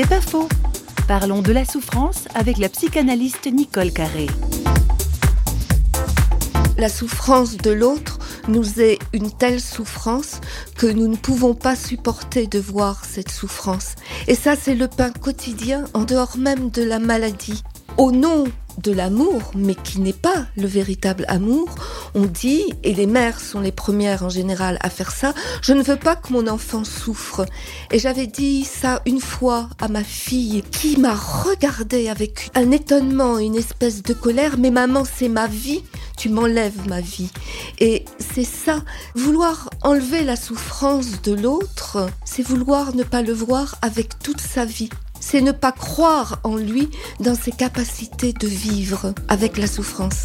C'est pas faux. Parlons de la souffrance avec la psychanalyste Nicole Carré. La souffrance de l'autre nous est une telle souffrance que nous ne pouvons pas supporter de voir cette souffrance. Et ça, c'est le pain quotidien en dehors même de la maladie. Au nom de l'amour, mais qui n'est pas le véritable amour, on dit, et les mères sont les premières en général à faire ça, je ne veux pas que mon enfant souffre. Et j'avais dit ça une fois à ma fille, qui m'a regardé avec un étonnement, une espèce de colère, mais maman, c'est ma vie, tu m'enlèves ma vie. Et c'est ça, vouloir enlever la souffrance de l'autre, c'est vouloir ne pas le voir avec toute sa vie c'est ne pas croire en lui dans ses capacités de vivre avec la souffrance.